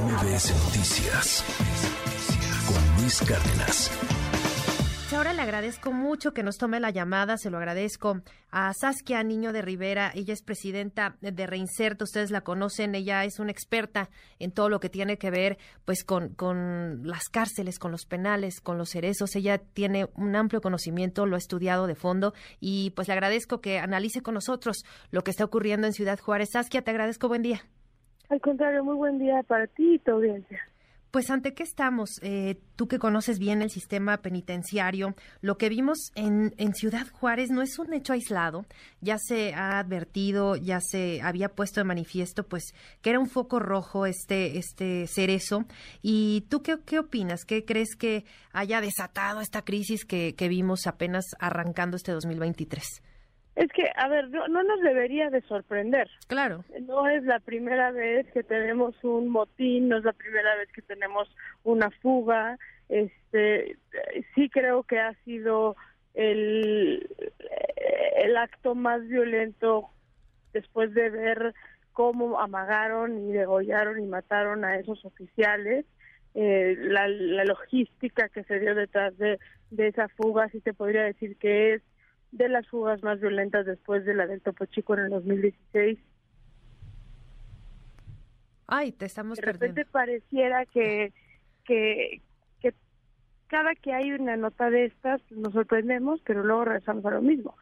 MBS Noticias con Luis Cárdenas. Ahora le agradezco mucho que nos tome la llamada, se lo agradezco a Saskia Niño de Rivera, ella es presidenta de Reinserto, ustedes la conocen, ella es una experta en todo lo que tiene que ver pues con, con las cárceles, con los penales, con los cerezos, ella tiene un amplio conocimiento, lo ha estudiado de fondo y pues le agradezco que analice con nosotros lo que está ocurriendo en Ciudad Juárez. Saskia, te agradezco, buen día. Al contrario, muy buen día para ti y tu audiencia. Pues ante qué estamos, eh, tú que conoces bien el sistema penitenciario, lo que vimos en, en, Ciudad Juárez no es un hecho aislado, ya se ha advertido, ya se había puesto de manifiesto, pues que era un foco rojo este, este cerezo. ¿Y tú qué, qué opinas? ¿Qué crees que haya desatado esta crisis que, que vimos apenas arrancando este 2023? Es que, a ver, no, no, nos debería de sorprender. Claro. No es la primera vez que tenemos un motín, no es la primera vez que tenemos una fuga. Este, sí creo que ha sido el, el acto más violento después de ver cómo amagaron y degollaron y mataron a esos oficiales. Eh, la, la logística que se dio detrás de, de esa fuga, sí te podría decir que es de las fugas más violentas después de la del Topo Chico en el 2016. Ay, te estamos de repente pareciera que, que, que cada que hay una nota de estas nos sorprendemos, pero luego regresamos a lo mismo.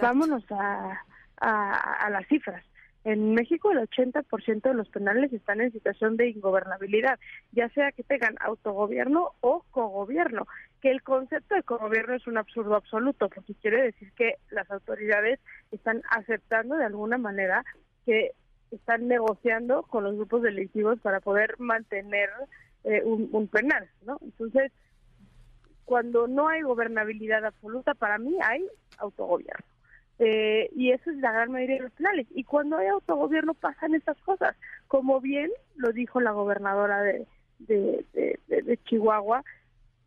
Vámonos a, a, a las cifras. En México el 80% de los penales están en situación de ingobernabilidad, ya sea que tengan autogobierno o cogobierno, que el concepto de cogobierno es un absurdo absoluto, porque quiere decir que las autoridades están aceptando de alguna manera que están negociando con los grupos delictivos para poder mantener eh, un, penal, ¿no? Entonces, cuando no hay gobernabilidad absoluta, para mí hay autogobierno. Eh, y eso es la gran mayoría de los penales. Y cuando hay autogobierno pasan estas cosas, como bien lo dijo la gobernadora de, de, de, Chihuahua,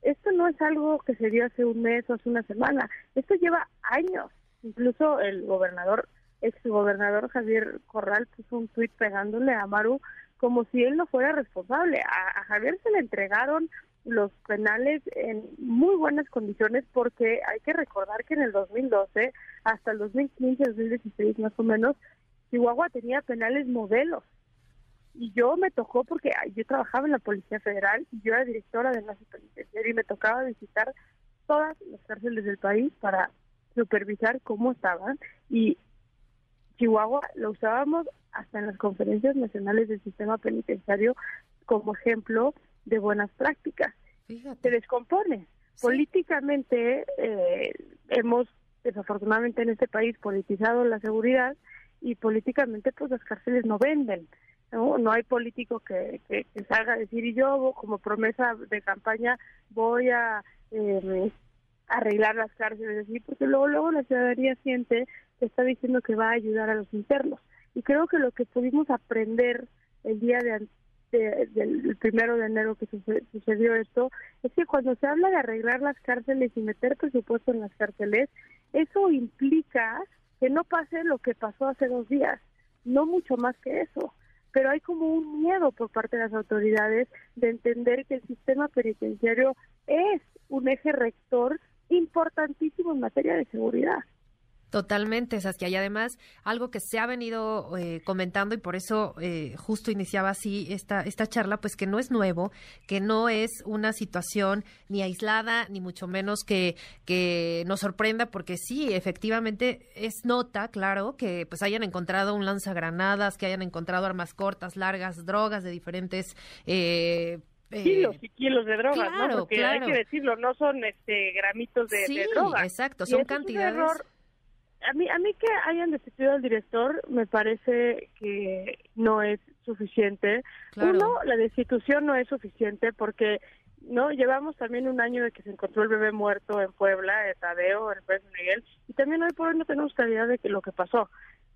esto no es algo que se dio hace un mes o hace una semana, esto lleva años. Incluso el gobernador, ex gobernador Javier Corral puso un tuit pegándole a Maru como si él no fuera responsable. A Javier se le entregaron los penales en muy buenas condiciones porque hay que recordar que en el 2012 hasta el 2015, 2016 más o menos, Chihuahua tenía penales modelos. Y yo me tocó porque yo trabajaba en la Policía Federal y yo era directora de la penitenciaria y me tocaba visitar todas las cárceles del país para supervisar cómo estaban y Chihuahua lo usábamos hasta en las conferencias nacionales del sistema penitenciario como ejemplo de buenas prácticas. Se descompone. Políticamente eh, hemos, desafortunadamente en este país, politizado la seguridad y políticamente pues las cárceles no venden. No, no hay político que, que, salga a decir y yo como promesa de campaña voy a eh, arreglar las cárceles así porque luego luego la ciudadanía siente que está diciendo que va a ayudar a los internos y creo que lo que pudimos aprender el día de, del primero de enero que sucedió esto, es que cuando se habla de arreglar las cárceles y meter presupuesto en las cárceles, eso implica que no pase lo que pasó hace dos días, no mucho más que eso. Pero hay como un miedo por parte de las autoridades de entender que el sistema penitenciario es un eje rector importantísimo en materia de seguridad. Totalmente, Saskia. Y además, algo que se ha venido eh, comentando y por eso eh, justo iniciaba así esta, esta charla, pues que no es nuevo, que no es una situación ni aislada, ni mucho menos que, que nos sorprenda, porque sí, efectivamente es nota, claro, que pues hayan encontrado un lanzagranadas, que hayan encontrado armas cortas, largas, drogas de diferentes... Eh, kilos y kilos de drogas, ¿no? Porque hay que decirlo, no son este gramitos de, sí, drogas. exacto, son cantidades a mí, a mí que hayan destituido al director me parece que no es suficiente. Uno, la destitución no es suficiente porque no llevamos también un año de que se encontró el bebé muerto en Puebla, de Tadeo, en San Miguel, y también hoy por hoy no tenemos claridad de que lo que pasó.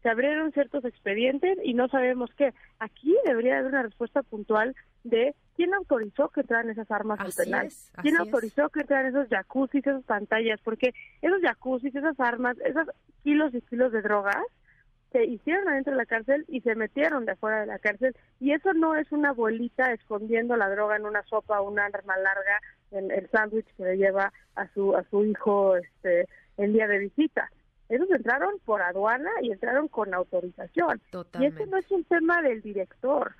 Se abrieron ciertos expedientes y no sabemos qué. Aquí debería haber una respuesta puntual de quién autorizó que entraran esas armas al penal, quién autorizó que entraran esos jacuzzis, esas pantallas, porque esos jacuzzis, esas armas, esos kilos y kilos de drogas se hicieron adentro de la cárcel y se metieron de afuera de la cárcel. Y eso no es una abuelita escondiendo la droga en una sopa o una arma larga en el sándwich que le lleva a su a su hijo este el día de visita. Esos entraron por aduana y entraron con autorización. Y eso no es un tema del director.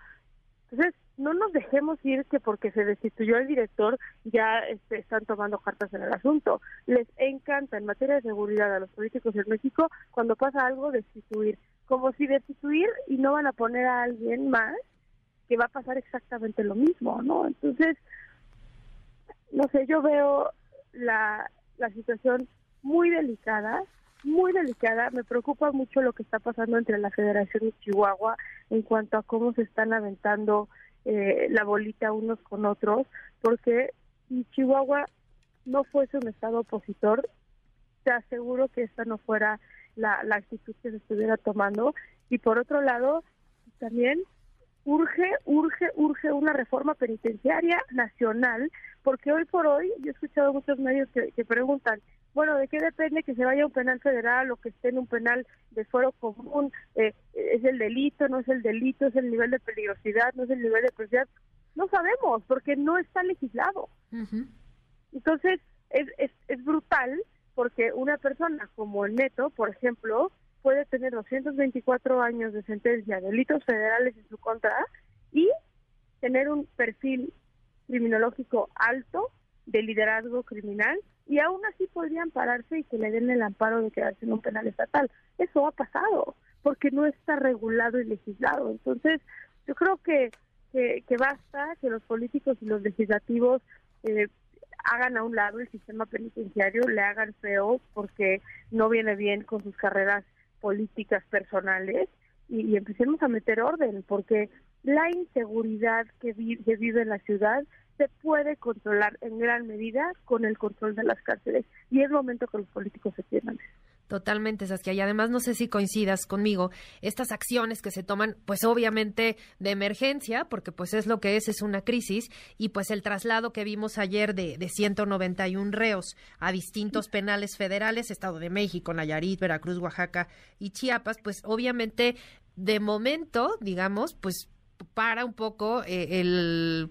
Entonces no nos dejemos ir que porque se destituyó el director ya este, están tomando cartas en el asunto. Les encanta en materia de seguridad a los políticos en México cuando pasa algo destituir, como si destituir y no van a poner a alguien más que va a pasar exactamente lo mismo, ¿no? Entonces, no sé, yo veo la, la situación muy delicada, muy delicada. Me preocupa mucho lo que está pasando entre la Federación y Chihuahua en cuanto a cómo se están aventando eh, la bolita unos con otros, porque si Chihuahua no fuese un estado opositor, te aseguro que esta no fuera la, la actitud que se estuviera tomando. Y por otro lado, también urge, urge, urge una reforma penitenciaria nacional, porque hoy por hoy yo he escuchado muchos medios que, que preguntan, bueno, ¿de qué depende que se vaya a un penal federal o que esté en un penal de fuero común? Eh, ¿Es el delito, no es el delito, es el nivel de peligrosidad, no es el nivel de peligrosidad? No sabemos, porque no está legislado. Entonces, es, es, es brutal porque una persona como el Neto, por ejemplo, puede tener 224 años de sentencia, delitos federales en su contra y tener un perfil criminológico alto de liderazgo criminal y aún así podrían pararse y que le den el amparo de quedarse en un penal estatal. Eso ha pasado porque no está regulado y legislado. Entonces, yo creo que, que, basta que los políticos y los legislativos eh, hagan a un lado el sistema penitenciario, le hagan feo porque no viene bien con sus carreras políticas personales y, y empecemos a meter orden porque la inseguridad que, que vive en la ciudad se puede controlar en gran medida con el control de las cárceles y es momento que los políticos se pierdan. Totalmente, Saskia. Y además, no sé si coincidas conmigo, estas acciones que se toman, pues obviamente de emergencia, porque pues es lo que es, es una crisis, y pues el traslado que vimos ayer de, de 191 reos a distintos penales federales, Estado de México, Nayarit, Veracruz, Oaxaca y Chiapas, pues obviamente de momento, digamos, pues para un poco eh, el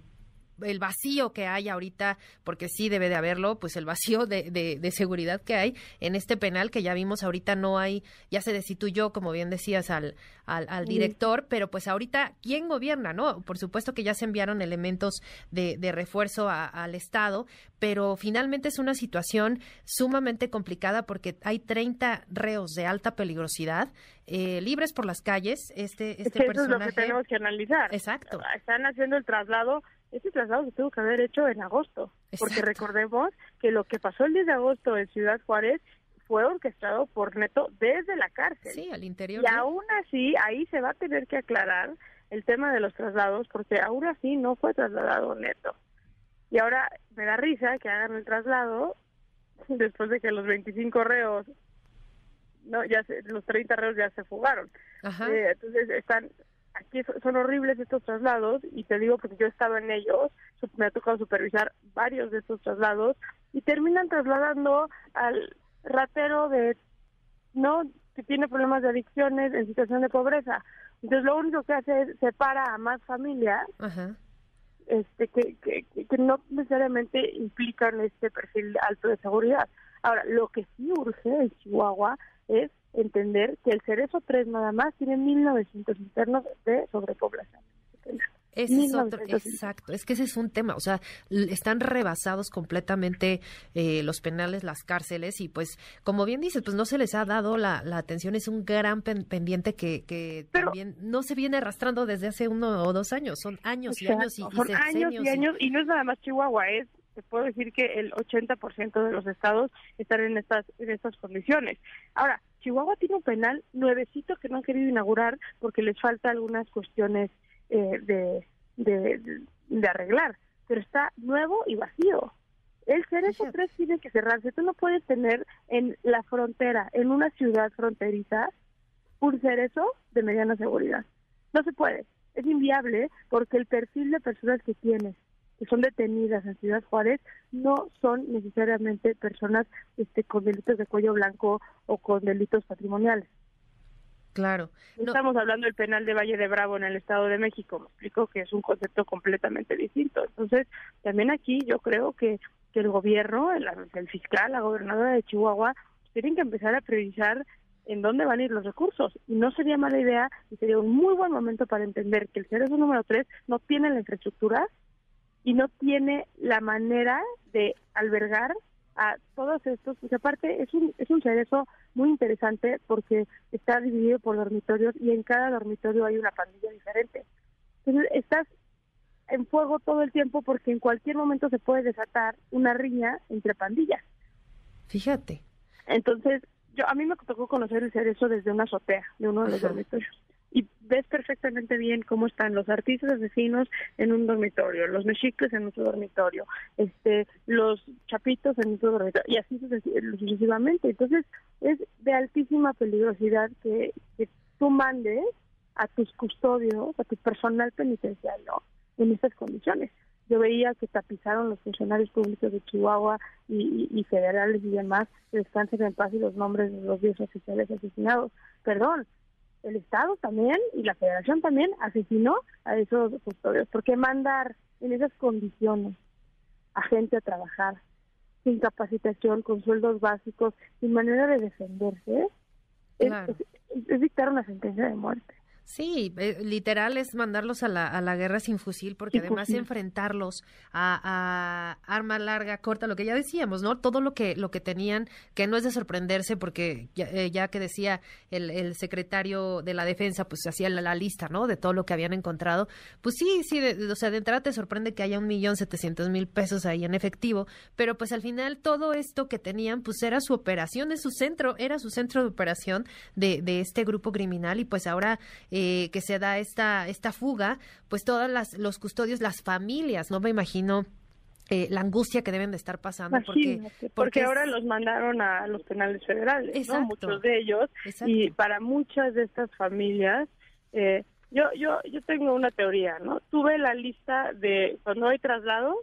el vacío que hay ahorita, porque sí debe de haberlo, pues el vacío de, de, seguridad que hay en este penal que ya vimos ahorita no hay, ya se destituyó, como bien decías, al, al, director, pero pues ahorita, ¿quién gobierna? no Por supuesto que ya se enviaron elementos de, de refuerzo al Estado, pero finalmente es una situación sumamente complicada porque hay 30 reos de alta peligrosidad eh, libres por las calles. Este, este personaje... es lo que tenemos que analizar. Exacto. Están haciendo el traslado ese traslado se tuvo que haber hecho en agosto, porque recordemos que lo que pasó el 10 de agosto en Ciudad Juárez fue orquestado por Neto desde la cárcel. Sí, al interior. Y aún así, ahí se va a tener que aclarar el tema de los traslados, porque aún así no fue trasladado Neto. Y ahora me da risa que hagan el traslado después de que los 25 reos, no, ya los 30 reos ya se fugaron. Eh, entonces están aquí son horribles estos traslados y te digo porque yo estaba en ellos, me ha tocado supervisar varios de estos traslados y terminan trasladando al ratero de no que tiene problemas de adicciones en situación de pobreza. Entonces lo único que hace es separa a más familias este que, que, que no necesariamente implican este perfil alto de seguridad. Ahora, lo que sí urge en Chihuahua es entender que el Cerezo 3 nada más tiene 1.900 internos de sobrepoblación. Ese es otro, exacto, es que ese es un tema, o sea, están rebasados completamente eh, los penales, las cárceles y pues, como bien dices, pues no se les ha dado la, atención, es un gran pendiente que, que también no se viene arrastrando desde hace uno o dos años, son años y años y, son años y años y no es nada más Chihuahua, es te puedo decir que el 80% de los estados están en estas en estas condiciones. Ahora, Chihuahua tiene un penal nuevecito que no han querido inaugurar porque les falta algunas cuestiones eh, de, de, arreglar, pero está nuevo y vacío. El Cerezo 3 tiene que cerrarse. Tú no puedes tener en la frontera, en una ciudad fronteriza, un cerezo de mediana seguridad. No se puede. Es inviable porque el perfil de personas que tienes que son detenidas en Ciudad Juárez no son necesariamente personas este, con delitos de cuello blanco o con delitos patrimoniales. Claro. Estamos hablando del penal de Valle de Bravo en el Estado de México. Me explico que es un concepto completamente distinto. Entonces, también aquí yo creo que, que el gobierno, el, el fiscal, la gobernadora de Chihuahua, tienen que empezar a priorizar en dónde van a ir los recursos. Y no sería mala idea y sería un muy buen momento para entender que el cerezo número 3 no tiene la infraestructura y no tiene la manera de albergar a todos estos, porque aparte es un, es un cerezo muy interesante porque está dividido por dormitorios y en cada dormitorio hay una pandilla diferente. Entonces estás en fuego todo el tiempo porque en cualquier momento se puede desatar una riña entre pandillas. Fíjate. Entonces, yo a mí me tocó conocer el cerezo desde una azotea de uno de los dormitorios y ves perfectamente bien cómo están los artistas asesinos en un dormitorio, los mexicles en otro dormitorio, este, los chapitos en otro dormitorio, y así sucesivamente. Entonces, es de altísima peligrosidad que, que tú mandes a tus custodios, a tu personal penitenciario en estas condiciones. Yo veía que tapizaron los funcionarios públicos de Chihuahua y, y, federales y demás, que descansen en paz y los nombres de los 10 oficiales asesinados. Perdón, el Estado también y la Federación también asesinó a esos custodios. ¿Por qué mandar en esas condiciones a gente a trabajar sin capacitación, con sueldos básicos, sin manera de defenderse? es dictar una sentencia de muerte. Sí, eh, literal es mandarlos a la, a la guerra sin fusil, porque además enfrentarlos a, a, arma larga, corta, lo que ya decíamos, ¿no? Todo lo que, lo que tenían, que no es de sorprenderse, porque ya, eh, ya que decía el, el, secretario de la defensa, pues hacía la, la, lista, ¿no? De todo lo que habían encontrado. Pues sí, sí, o sea, de entrada te sorprende que haya un millón setecientos mil pesos ahí en efectivo, pero pues al final todo esto que tenían, pues era su operación, es su centro, era su centro de operación de, de este grupo criminal y pues ahora... Eh, que se da esta, esta fuga, pues todas las, los custodios, las familias, no me imagino eh, la angustia que deben de estar pasando porque, porque, ahora los mandaron a los penales federales, ¿no? muchos de ellos y para muchas de estas familias eh, yo yo yo tengo una teoría, ¿no? Tuve la lista de cuando hay traslados,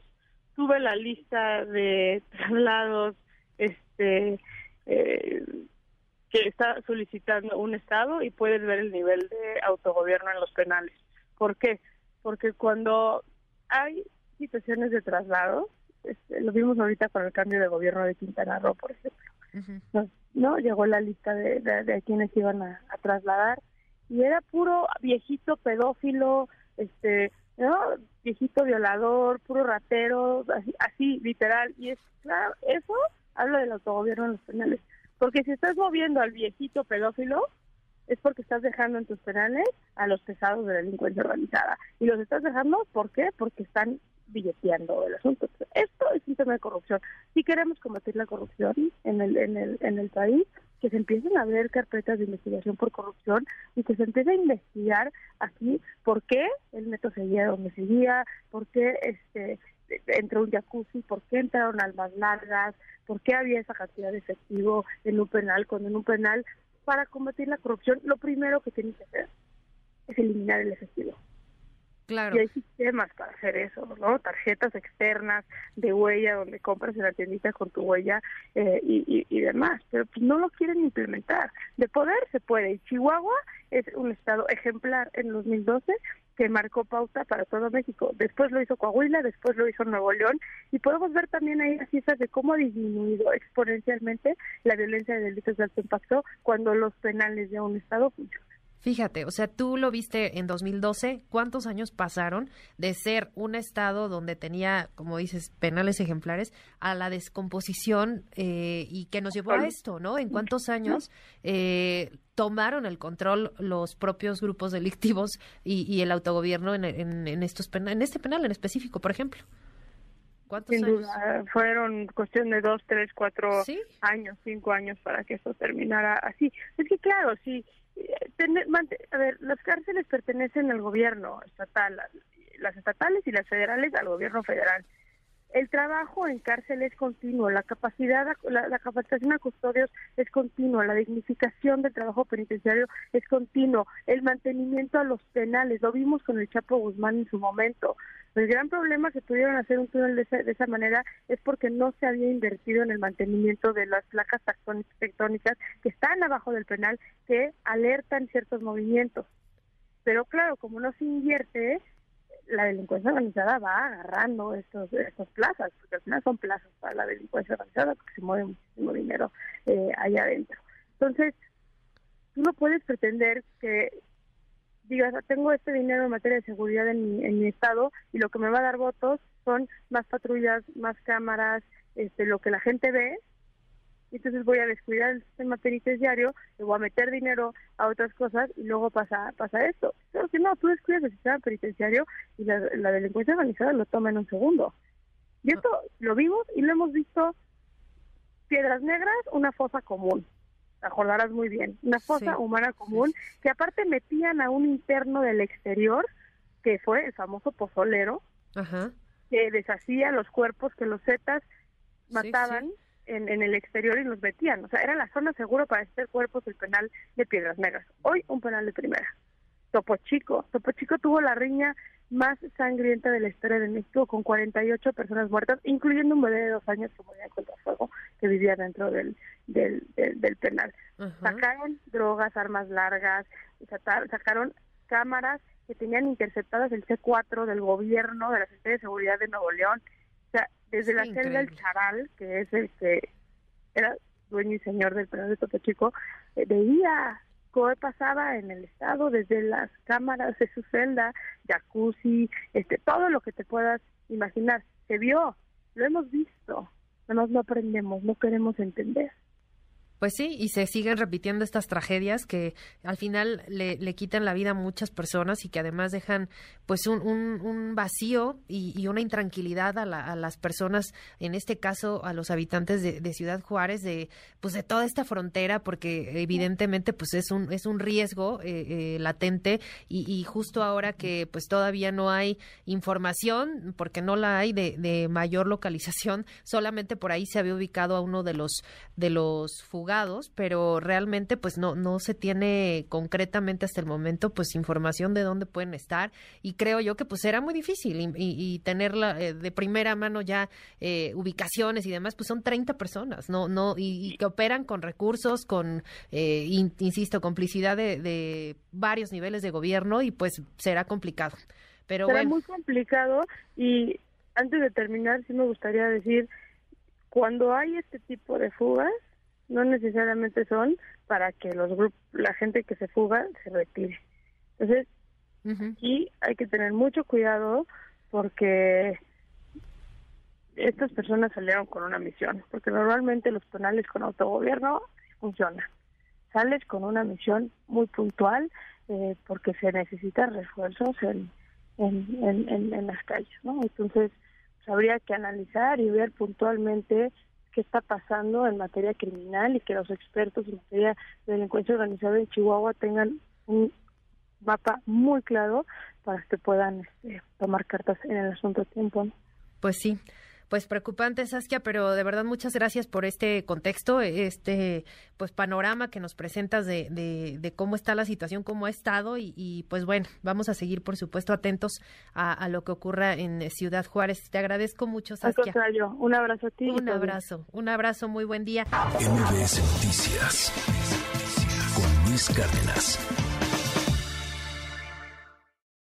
tuve la lista de traslados este eh, que está solicitando un Estado y puedes ver el nivel de autogobierno en los penales. ¿Por qué? Porque cuando hay situaciones de traslado, este, lo vimos ahorita con el cambio de gobierno de Quintana Roo, por ejemplo, ¿no? Llegó la lista de, de, quienes iban a, trasladar y era puro viejito pedófilo, este, ¿no? Viejito violador, puro ratero, así, así literal. Y es claro, eso habla del autogobierno en los penales. Porque si estás moviendo al viejito pedófilo, es porque estás dejando en tus penales a los pesados de la delincuencia organizada. Y los estás dejando, ¿por qué? Porque están billeteando el asunto. Esto es un tema de corrupción. Si queremos combatir la corrupción en el, en el, en el país, que se empiecen a ver carpetas de investigación por corrupción y que se empiece a investigar aquí por qué el neto seguía donde seguía, por qué este entró un jacuzzi, por qué entraron almas largas, por qué había esa cantidad de efectivo en un penal, cuando en un penal, para combatir la corrupción, lo primero que tiene que hacer es eliminar el efectivo. Claro. Y hay sistemas para hacer eso, ¿no? Tarjetas externas de huella donde compras en la tiendita con tu huella eh, y, y, demás, pero pues no lo quieren implementar. De poder se puede. Y Chihuahua es un estado ejemplar en 2012 que marcó pauta para todo México. Después lo hizo Coahuila, después lo hizo Nuevo León y podemos ver también ahí las cifras de cómo ha disminuido exponencialmente la violencia de delitos de alto impacto cuando los penales de un estado funcionan. Fíjate, o sea, tú lo viste en 2012, ¿cuántos años pasaron de ser un estado donde tenía, como dices, penales ejemplares, a la descomposición eh, y que nos llevó a esto, ¿no? ¿En cuántos años eh, tomaron el control los propios grupos delictivos y, el autogobierno en, en, estos en este penal en específico, por ejemplo? ¿Cuántos Sin duda, fueron cuestión de dos, tres, cuatro años, cinco años para que eso terminara así. Es que claro, sí a ver, las cárceles pertenecen al gobierno estatal, las estatales y las federales al gobierno federal. El trabajo en cárcel es continuo, la capacidad, la, capacitación a custodios es continua, la dignificación del trabajo penitenciario es continuo, el mantenimiento a los penales, lo vimos con el Chapo Guzmán en su momento. El gran problema que pudieron hacer un túnel de, de esa manera es porque no se había invertido en el mantenimiento de las placas tectónicas que están abajo del penal que alertan ciertos movimientos. Pero claro, como no se invierte, la delincuencia organizada va agarrando estos, estas plazas, porque al final son plazas para la delincuencia organizada, porque se mueve muchísimo dinero eh, allá adentro. Entonces, tú no puedes pretender que digas, tengo este dinero en materia de seguridad en mi, en mi estado y lo que me va a dar votos son más patrullas, más cámaras, este, lo que la gente ve, entonces voy a descuidar el sistema penitenciario, le voy a meter dinero a otras cosas y luego pasa pasa esto. Pero si no, tú descuidas el sistema penitenciario y la, delincuencia organizada lo toma en un segundo. Y esto lo vimos y lo hemos visto Piedras Negras, una fosa común. Te acordarás muy bien, una fosa humana común que aparte metían a un interno del exterior, que fue el famoso pozolero, que deshacía los cuerpos que los zetas mataban en, en, el exterior y los metían. O sea, era la zona segura para hacer cuerpos del penal de Piedras Negras. Hoy un penal de primera. Topo Chico. Topo Chico tuvo la riña más sangrienta de la historia de México, con 48 personas muertas, incluyendo un bebé de dos años que moría contra fuego, que vivía dentro del, del, del, penal. Sacaron drogas, armas largas, sacaron cámaras que tenían interceptadas el C4 del gobierno, de la Secretaría de Seguridad de Nuevo León, desde la celda del Charal, que es el que era dueño y señor del penal de Topo Chico, eh, veía cómo pasaba en el estado desde las cámaras de su celda, jacuzzi, este, todo lo que te puedas imaginar. Se vio, lo hemos visto, no no aprendemos, no queremos entender. Pues sí, y se siguen repitiendo estas tragedias que al final le, quitan la vida a muchas personas y que además dejan pues un, vacío y, una intranquilidad a, las personas, en este caso a los habitantes de, Ciudad Juárez, de pues de toda esta frontera, porque evidentemente pues es un, es un riesgo eh, eh, latente y, justo ahora que pues todavía no hay información, porque no la hay de, de mayor localización, solamente por ahí se había ubicado a uno de los de los pero realmente pues no, no se tiene concretamente hasta el momento pues información de dónde pueden estar y creo yo que pues será muy difícil y, y, tenerla eh, de primera mano ya eh, ubicaciones y demás, pues son 30 personas, ¿no? no y, que operan con recursos, con, eh, insisto, complicidad de, varios niveles de gobierno y pues será complicado. Pero será bueno. muy complicado y antes de terminar sí me gustaría decir cuando hay este tipo de fugas no necesariamente son para que los grupos, la gente que se fuga se retire. Entonces, sí hay que tener mucho cuidado porque estas personas salieron con una misión, porque normalmente los penales con autogobierno funcionan. Sales con una misión muy puntual eh, porque se necesitan refuerzos en, en, en, en, las calles, ¿no? Entonces, pues, habría que analizar y ver puntualmente qué está pasando en materia criminal y que los expertos en materia de delincuencia organizada en Chihuahua tengan un mapa muy claro para que puedan este, tomar cartas en el asunto a tiempo. Pues sí pues preocupante, Saskia, pero de verdad muchas gracias por este contexto, este pues panorama que nos presentas de, de, cómo está la situación, cómo ha estado y, pues bueno, vamos a seguir por supuesto atentos a, lo que ocurra en Ciudad Juárez. Te agradezco mucho, Saskia. un abrazo a ti. Un abrazo, un abrazo, muy buen día. MBS Noticias con Luis Cárdenas.